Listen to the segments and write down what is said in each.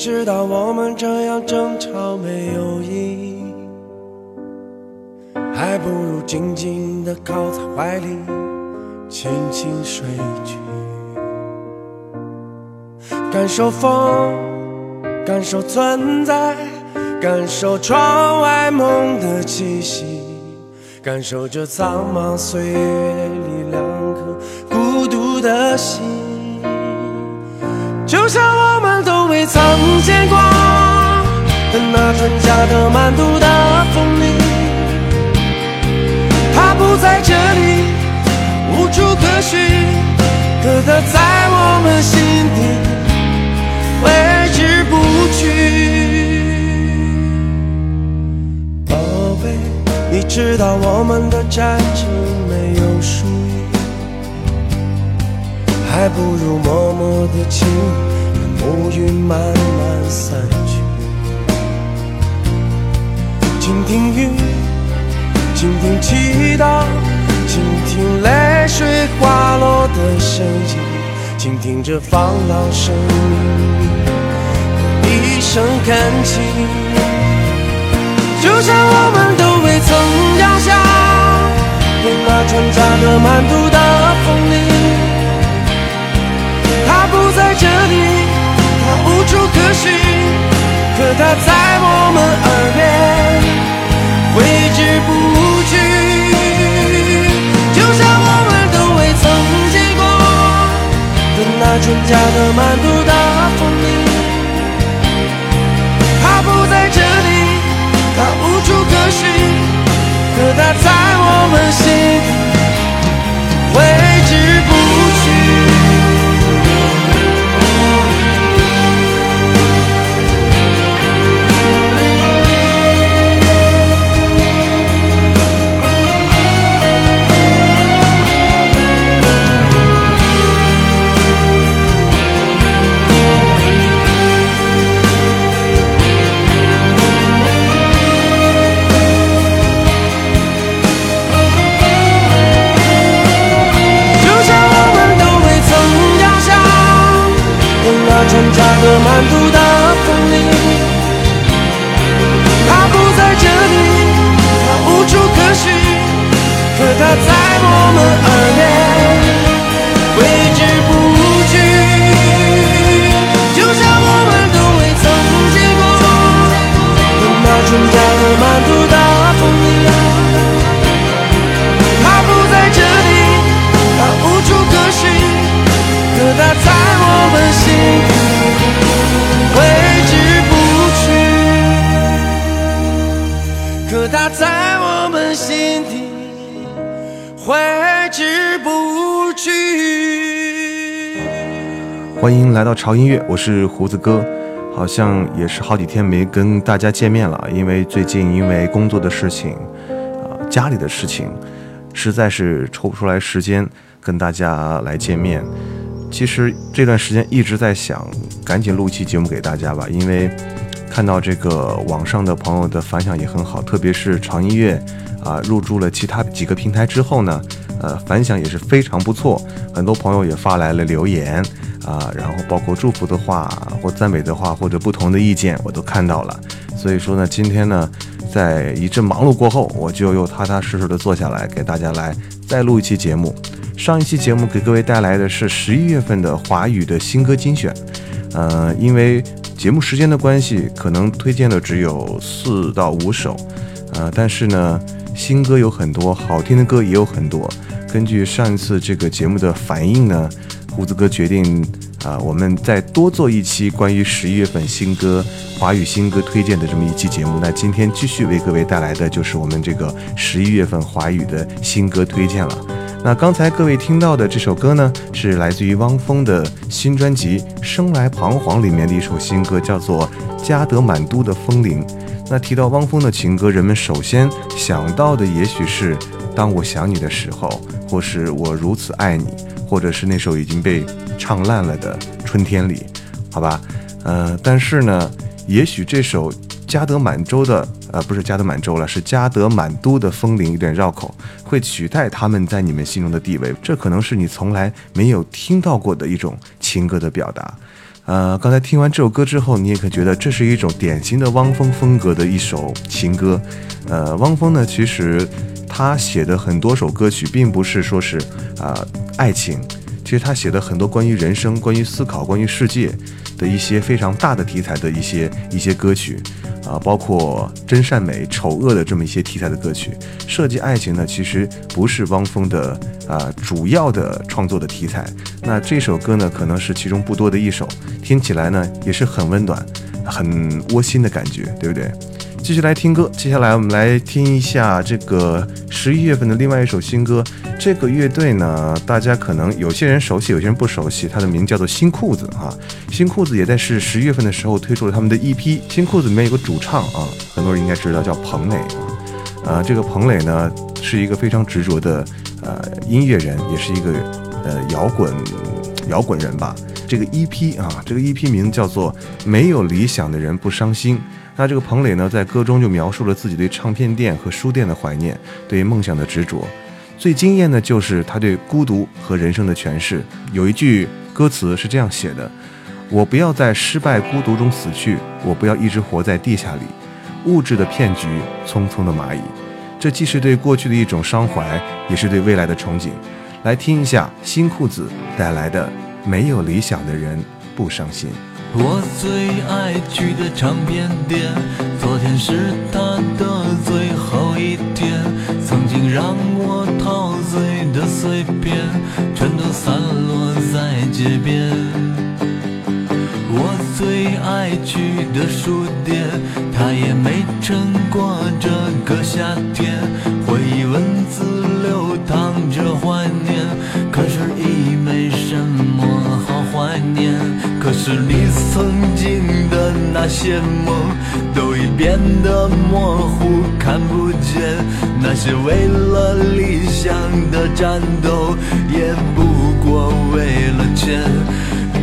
知道我们这样争吵没有意义，还不如静静地靠在怀里，轻轻睡去，感受风，感受存在，感受窗外梦的气息，感受这苍茫岁月里两颗孤独的心。就像未曾见过的那春夏的满肚的风里，它不在这里，无处可寻，可它在我们心底挥之不去。宝贝，你知道我们的战争没有输赢。还不如默默的亲，乌云慢慢散去。倾听雨，倾听祈祷，倾听泪水滑落的声音，倾听这放浪声里的一声恳请。就像我们都未曾掉下对那穿插的满肚的风里。可寻，可它在我们耳边挥之不去。就像我们都未曾见过的那春假的满肚的风里，它不在这里，它无处可寻，可它在我们心底潮音乐，我是胡子哥，好像也是好几天没跟大家见面了，因为最近因为工作的事情，啊、家里的事情，实在是抽不出来时间跟大家来见面。其实这段时间一直在想，赶紧录一期节目给大家吧，因为看到这个网上的朋友的反响也很好，特别是潮音乐啊入驻了其他几个平台之后呢，呃，反响也是非常不错，很多朋友也发来了留言啊，然后包括祝福的话或赞美的话或者不同的意见，我都看到了。所以说呢，今天呢，在一阵忙碌过后，我就又踏踏实实的坐下来，给大家来再录一期节目。上一期节目给各位带来的是十一月份的华语的新歌精选，呃，因为节目时间的关系，可能推荐的只有四到五首，呃，但是呢，新歌有很多，好听的歌也有很多。根据上一次这个节目的反应呢，胡子哥决定啊，我们再多做一期关于十一月份新歌、华语新歌推荐的这么一期节目。那今天继续为各位带来的就是我们这个十一月份华语的新歌推荐了。那刚才各位听到的这首歌呢，是来自于汪峰的新专辑《生来彷徨》里面的一首新歌，叫做《加德满都的风铃》。那提到汪峰的情歌，人们首先想到的也许是《当我想你的时候》，或是我如此爱你，或者是那首已经被唱烂了的《春天里》，好吧？呃，但是呢，也许这首。加德满洲的，呃，不是加德满洲了，是加德满都的风铃有点绕口，会取代他们在你们心中的地位。这可能是你从来没有听到过的一种情歌的表达。呃，刚才听完这首歌之后，你也可觉得这是一种典型的汪峰风格的一首情歌。呃，汪峰呢，其实他写的很多首歌曲，并不是说是啊爱情，其实他写的很多关于人生、关于思考、关于世界的一些非常大的题材的一些一些歌曲。啊，包括真善美、丑恶的这么一些题材的歌曲，涉及爱情呢，其实不是汪峰的啊主要的创作的题材。那这首歌呢，可能是其中不多的一首，听起来呢也是很温暖、很窝心的感觉，对不对？继续来听歌，接下来我们来听一下这个十一月份的另外一首新歌。这个乐队呢，大家可能有些人熟悉，有些人不熟悉。它的名叫做新裤子啊，新裤子也在是十一月份的时候推出了他们的 EP。新裤子里面有个主唱啊，很多人应该知道叫彭磊啊。啊，这个彭磊呢是一个非常执着的呃音乐人，也是一个呃摇滚摇滚人吧。这个 EP 啊，这个 EP 名叫做《没有理想的人不伤心》。那这个彭磊呢，在歌中就描述了自己对唱片店和书店的怀念，对梦想的执着。最惊艳的就是他对孤独和人生的诠释。有一句歌词是这样写的：“我不要在失败孤独中死去，我不要一直活在地下里，物质的骗局，匆匆的蚂蚁。”这既是对过去的一种伤怀，也是对未来的憧憬。来听一下新裤子带来的《没有理想的人不伤心》。我最爱去的唱片店，昨天是他的最后一天。曾经让我陶醉的碎片，全都散落在街边。我最爱去的书店，他也没撑过这个夏天。回忆文字藏着怀念，可是已没什么好怀念。可是你曾经的那些梦，都已变得模糊，看不见。那些为了理想的战斗，也不过为了钱。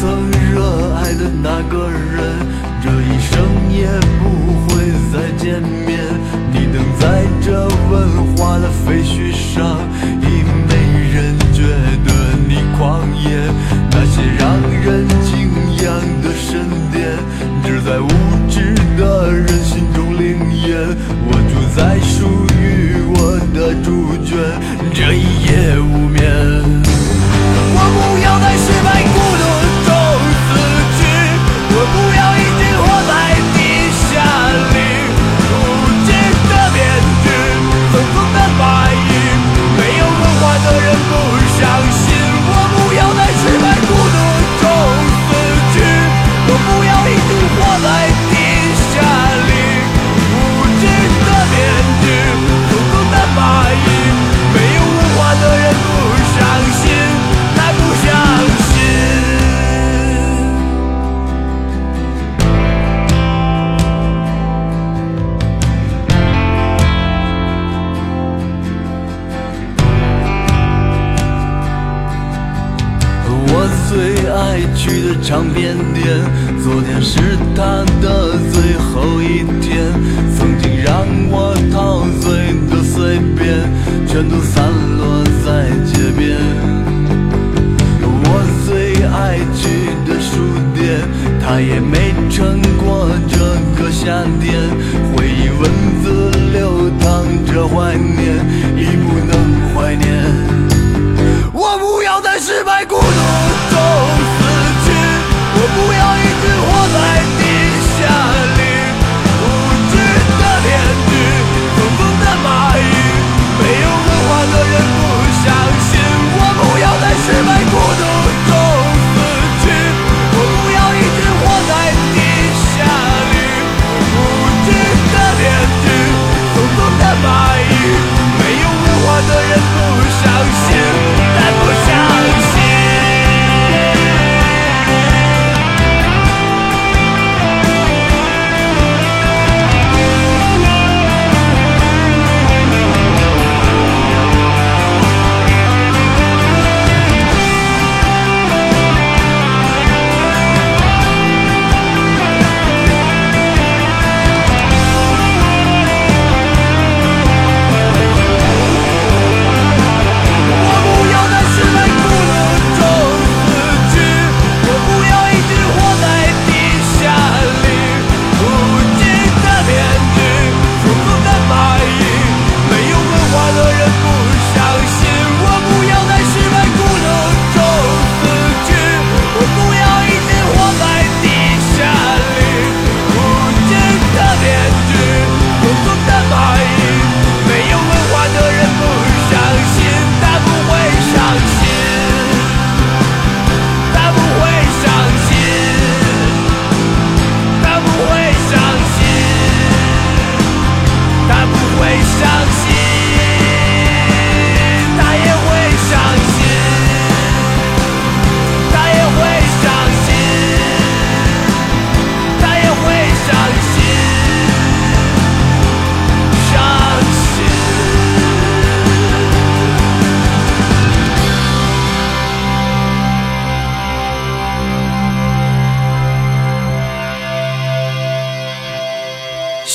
曾热爱的那个人，这一生也不会再见面。你等在这文化的废墟上，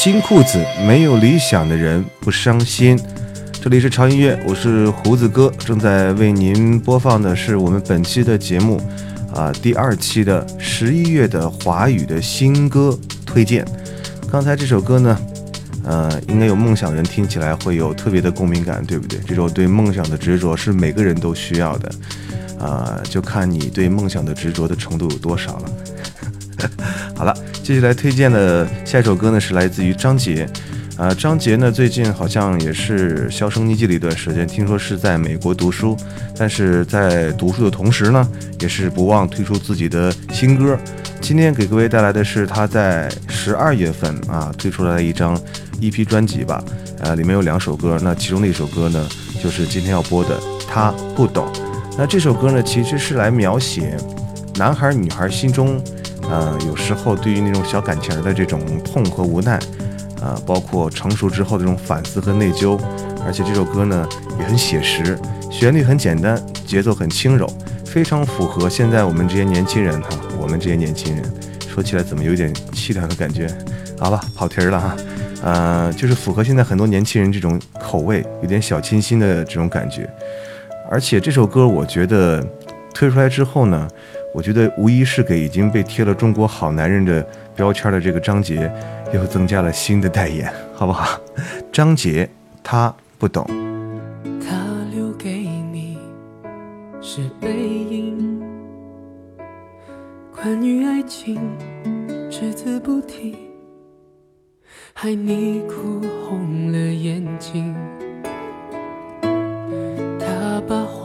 新裤子，没有理想的人不伤心。这里是潮音乐，我是胡子哥，正在为您播放的是我们本期的节目，啊，第二期的十一月的华语的新歌推荐。刚才这首歌呢，呃，应该有梦想的人听起来会有特别的共鸣感，对不对？这种对梦想的执着是每个人都需要的，啊、就看你对梦想的执着的程度有多少了。好了，接下来推荐的下一首歌呢是来自于张杰，啊、张杰呢最近好像也是销声匿迹了一段时间，听说是在美国读书，但是在读书的同时呢，也是不忘推出自己的新歌。今天给各位带来的是他在十二月份啊推出来的一张 EP 专辑吧，呃，里面有两首歌，那其中的一首歌呢就是今天要播的《他不懂》。那这首歌呢其实是来描写男孩女孩心中。呃，有时候对于那种小感情的这种痛和无奈，呃，包括成熟之后的这种反思和内疚，而且这首歌呢也很写实，旋律很简单，节奏很轻柔，非常符合现在我们这些年轻人哈，我们这些年轻人说起来怎么有点凄凉的感觉？好吧，跑题儿了哈，呃，就是符合现在很多年轻人这种口味，有点小清新的这种感觉，而且这首歌我觉得推出来之后呢。我觉得无疑是给已经被贴了“中国好男人”的标签的这个张杰，又增加了新的代言，好不好？张杰，他不懂。他留给你是背影，关于爱情只字不提，害你哭红了眼睛。他把谎言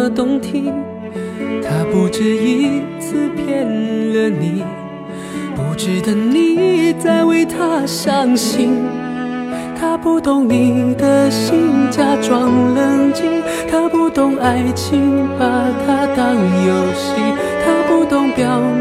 么动听，他不止一次骗了你，不值得你再为他伤心。他不懂你的心，假装冷静；他不懂爱情，把它当游戏；他不懂表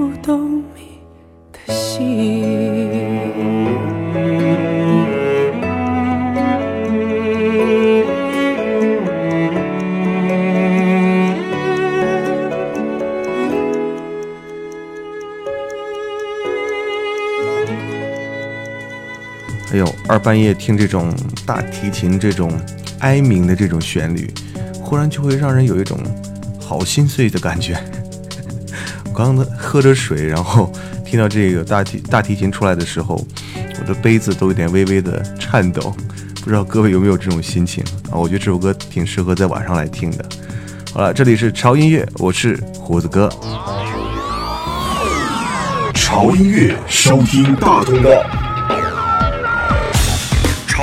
不懂你的心。哎呦，二半夜听这种大提琴这种哀鸣的这种旋律，忽然就会让人有一种好心碎的感觉。我刚刚喝着水，然后听到这个大提大提琴出来的时候，我的杯子都有点微微的颤抖。不知道各位有没有这种心情啊？我觉得这首歌挺适合在晚上来听的。好了，这里是潮音乐，我是胡子哥。潮音乐收听大通道。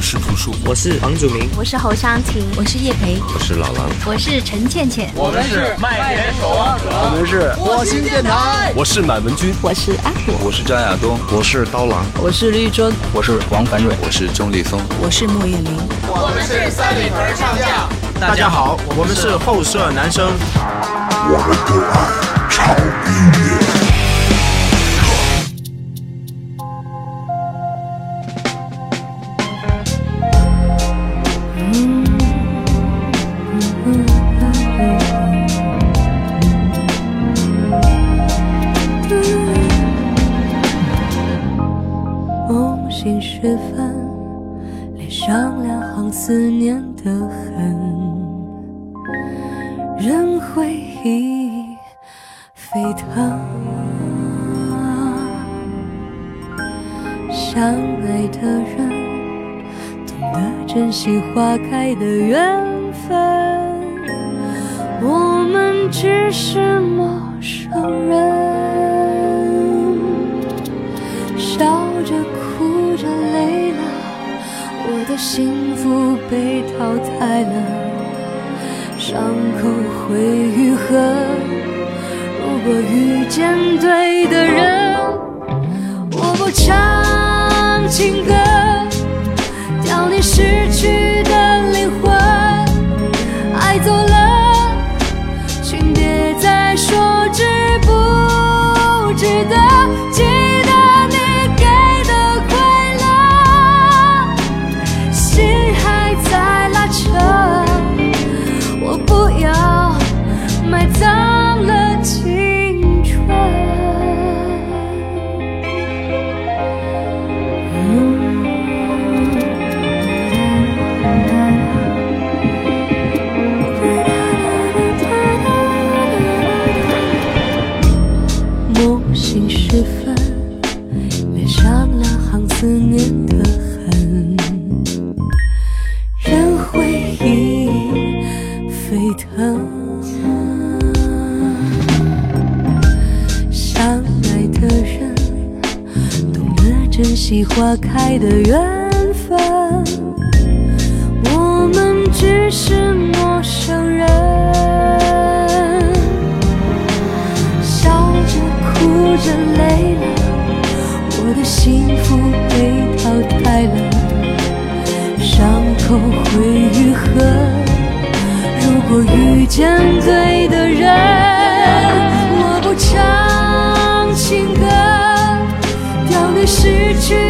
我是朴树，我是房祖名，我是侯湘婷，我是叶培，我是老狼，我是陈倩倩，我们是麦田守望者，我们是火星电台，我是满文军，我是阿虎，我是张亚东，我是刀郎，我是绿洲，我是王凡瑞，我是钟立松，我是莫艳玲，我们是三里屯唱将。大家好，我们是后舍男生，我们都爱超音思念的痕，任回忆沸腾。相爱的人，懂得珍惜花开的缘分，我们只是陌生人，笑着哭着累了，我的幸福被淘汰了，伤口会愈合。如果遇见对的人，我不唱情歌，悼念失去的失去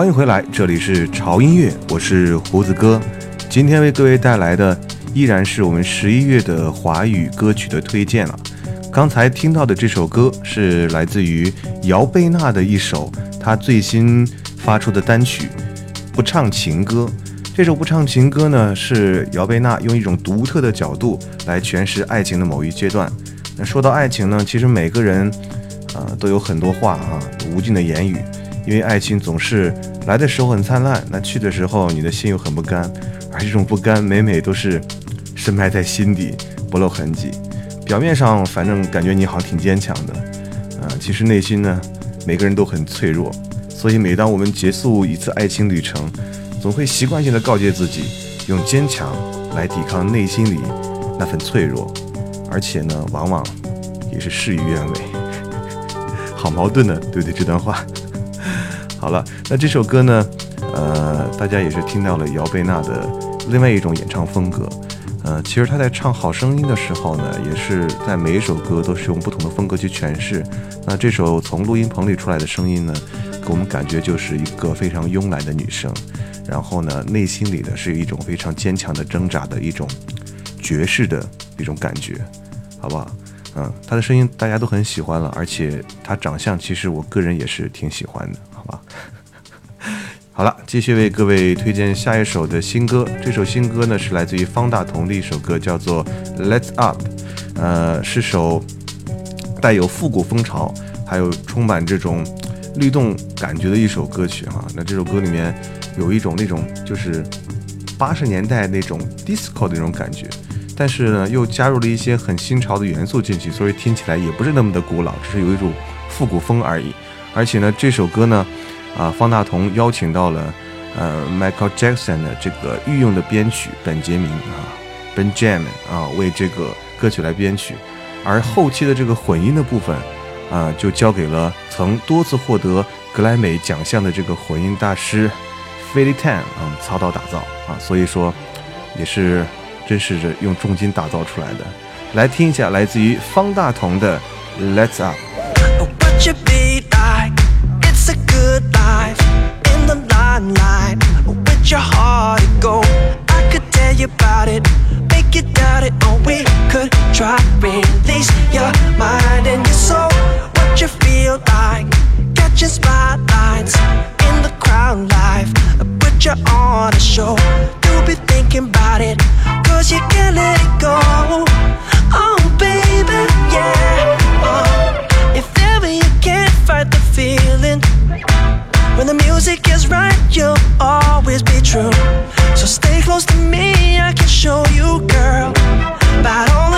欢迎回来，这里是潮音乐，我是胡子哥。今天为各位带来的依然是我们十一月的华语歌曲的推荐了。刚才听到的这首歌是来自于姚贝娜的一首她最新发出的单曲《不唱情歌》。这首《不唱情歌》呢，是姚贝娜用一种独特的角度来诠释爱情的某一阶段。那说到爱情呢，其实每个人，呃，都有很多话啊，无尽的言语。因为爱情总是来的时候很灿烂，那去的时候你的心又很不甘，而这种不甘每每都是深埋在心底，不露痕迹。表面上反正感觉你好像挺坚强的，啊、其实内心呢，每个人都很脆弱。所以每当我们结束一次爱情旅程，总会习惯性的告诫自己，用坚强来抵抗内心里那份脆弱，而且呢，往往也是事与愿违。好矛盾的，对不对？这段话。好了，那这首歌呢，呃，大家也是听到了姚贝娜的另外一种演唱风格。呃，其实她在唱《好声音》的时候呢，也是在每一首歌都是用不同的风格去诠释。那这首从录音棚里出来的声音呢，给我们感觉就是一个非常慵懒的女生，然后呢，内心里的是一种非常坚强的挣扎的一种爵士的一种感觉，好不好？嗯，她的声音大家都很喜欢了，而且她长相其实我个人也是挺喜欢的，好吧？好了，继续为各位推荐下一首的新歌。这首新歌呢是来自于方大同的一首歌，叫做《Let's Up》，呃，是首带有复古风潮，还有充满这种律动感觉的一首歌曲哈。那这首歌里面有一种那种就是八十年代那种 disco 的那种感觉，但是呢又加入了一些很新潮的元素进去，所以听起来也不是那么的古老，只是有一种复古风而已。而且呢，这首歌呢。啊，方大同邀请到了呃 Michael Jackson 的这个御用的编曲本杰明啊，Benjamin 啊为这个歌曲来编曲，而后期的这个混音的部分啊就交给了曾多次获得格莱美奖项的这个混音大师 Philly Tan 嗯操刀打造啊，所以说也是真是用重金打造出来的。来听一下来自于方大同的 Let's Up。With your heart to go. I could tell you about it, make you doubt it, or we could try release your mind and your soul. What you feel like? Catching spotlights in the crowd life, put you on a show. You'll be thinking about it, cause you can't let it go. Oh, baby, yeah. Oh. If ever you can't fight the feeling When the music is right, you'll always be true. So stay close to me, I can show you, girl. About all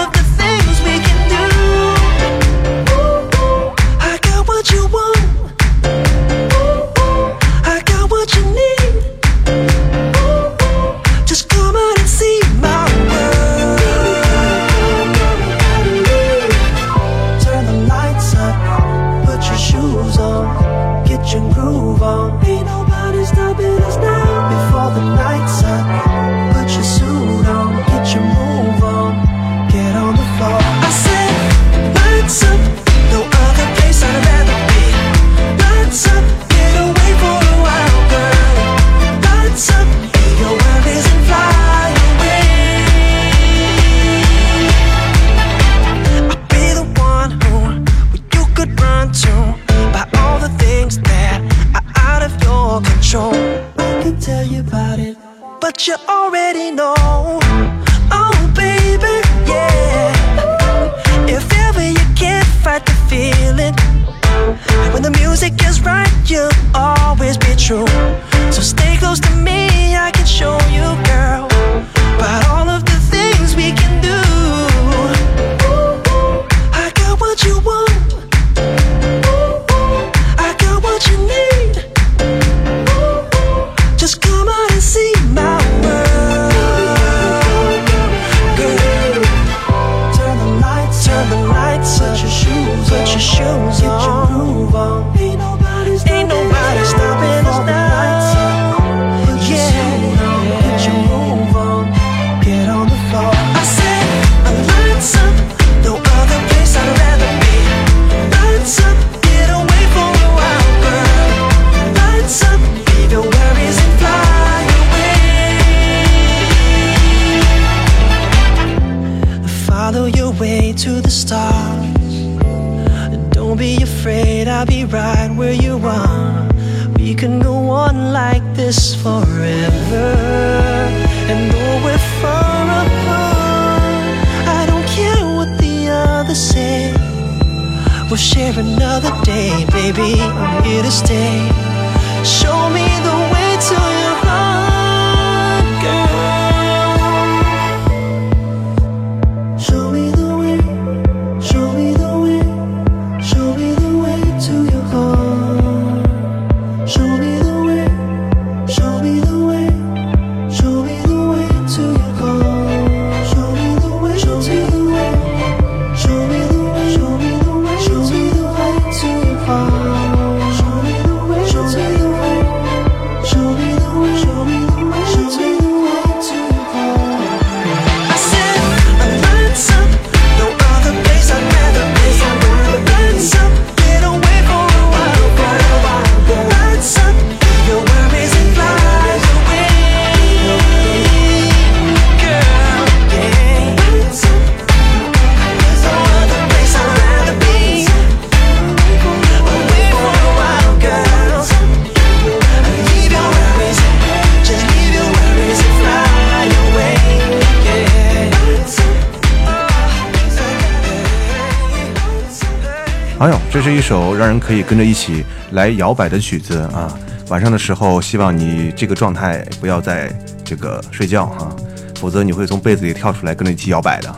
哎呦，这是一首让人可以跟着一起来摇摆的曲子啊！晚上的时候，希望你这个状态不要在这个睡觉哈、否则你会从被子里跳出来跟着一起摇摆的。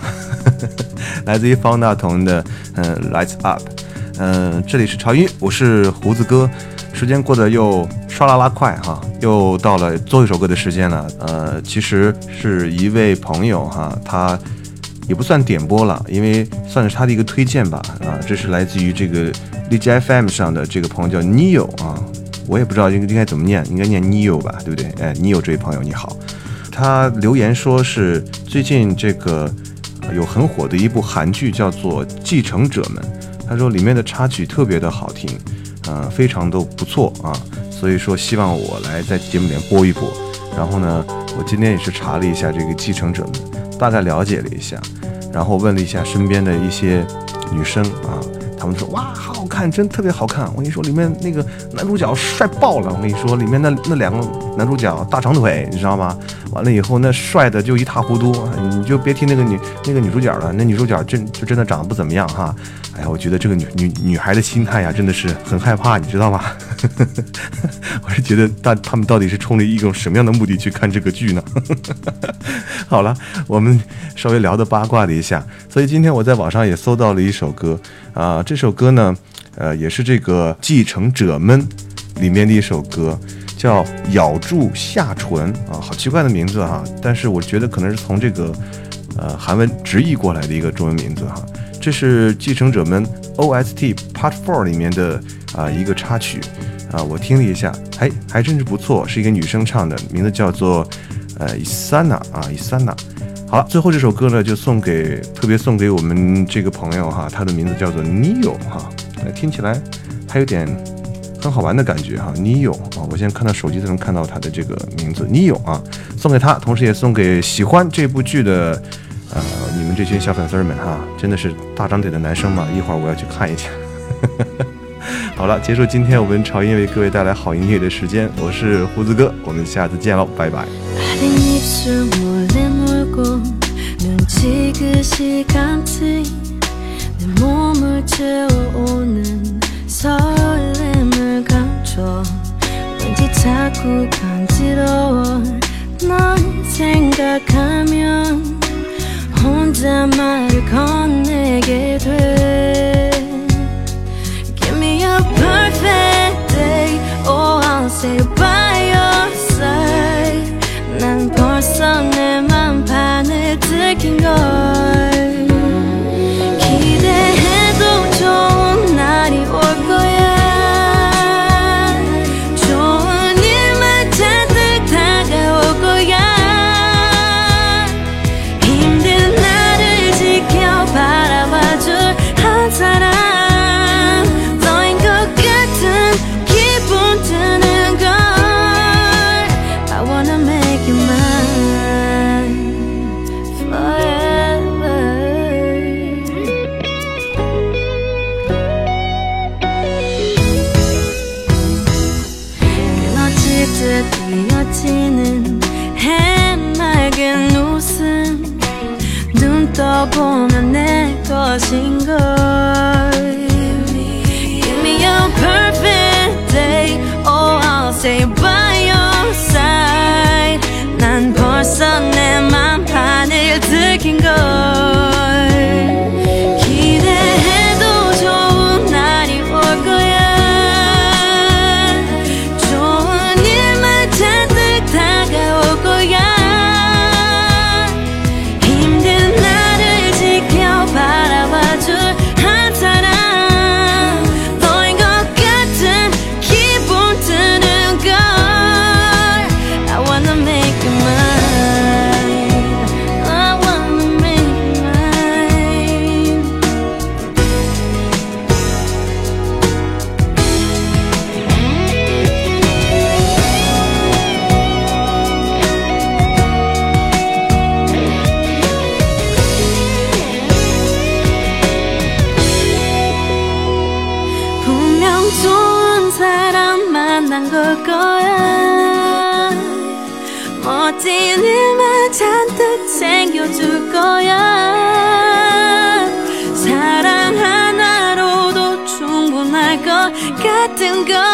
来自于方大同的嗯、Lights Up，嗯、这里是潮音，我是胡子哥。时间过得又唰啦啦快哈，又到了最后一首歌的时间了。呃，其实是一位朋友哈，他也不算点播了，因为算是他的一个推荐吧。啊，这是来自于这个荔枝 FM 上的这个朋友叫 Neo 啊，我也不知道应应该怎么念，应该念 Neo 吧，对不对？哎，Neo 这位朋友你好，他留言说是最近这个有很火的一部韩剧叫做《继承者们》，他说里面的插曲特别的好听。呃，非常的不错啊，所以说希望我来在节目里面播一播。然后呢，我今天也是查了一下这个继承者们，大概了解了一下，然后问了一下身边的一些女生啊，她们说哇，好好看，真特别好看。我跟你说，里面那个男主角帅爆了。我跟你说，里面那那两个男主角大长腿，你知道吗？完了以后那帅的就一塌糊涂，你就别提那个女那个女主角了，那女主角真就真的长得不怎么样哈。哎呀，我觉得这个女女女孩的心态呀，真的是很害怕，你知道吗？我是觉得大他们到底是冲着一种什么样的目的去看这个剧呢？好了，我们稍微聊的八卦了一下，所以今天我在网上也搜到了一首歌啊，这首歌呢，呃，也是这个继承者们里面的一首歌，叫咬住下唇啊，好奇怪的名字哈，但是我觉得可能是从这个呃韩文直译过来的一个中文名字哈。这是继承者们 OST Part Four 里面的啊一个插曲啊，我听了一下，还还真是不错，是一个女生唱的，名字叫做呃 Isana 啊 Isana。好了，最后这首歌呢就送给特别送给我们这个朋友哈，他的名字叫做 Neo 哈，听起来还有点很好玩的感觉哈，Neo 啊，我现在看到手机才能看到他的这个名字 Neo 啊，送给他，同时也送给喜欢这部剧的。呃，你们这群小粉丝们哈，真的是大长腿的男生嘛？一会儿我要去看一下。好了，结束今天我们潮音为各位带来好音乐的时间，我是胡子哥，我们下次见喽，拜拜。 혼자말을건네게돼 Give me a perfect day Oh I'll stay by your side 난 벌써 내 맘판을 들킨 걸 거야. 멋진 일만 잔뜩 챙겨줄 거야. 사랑 하나로도 충분할 것 같은 걸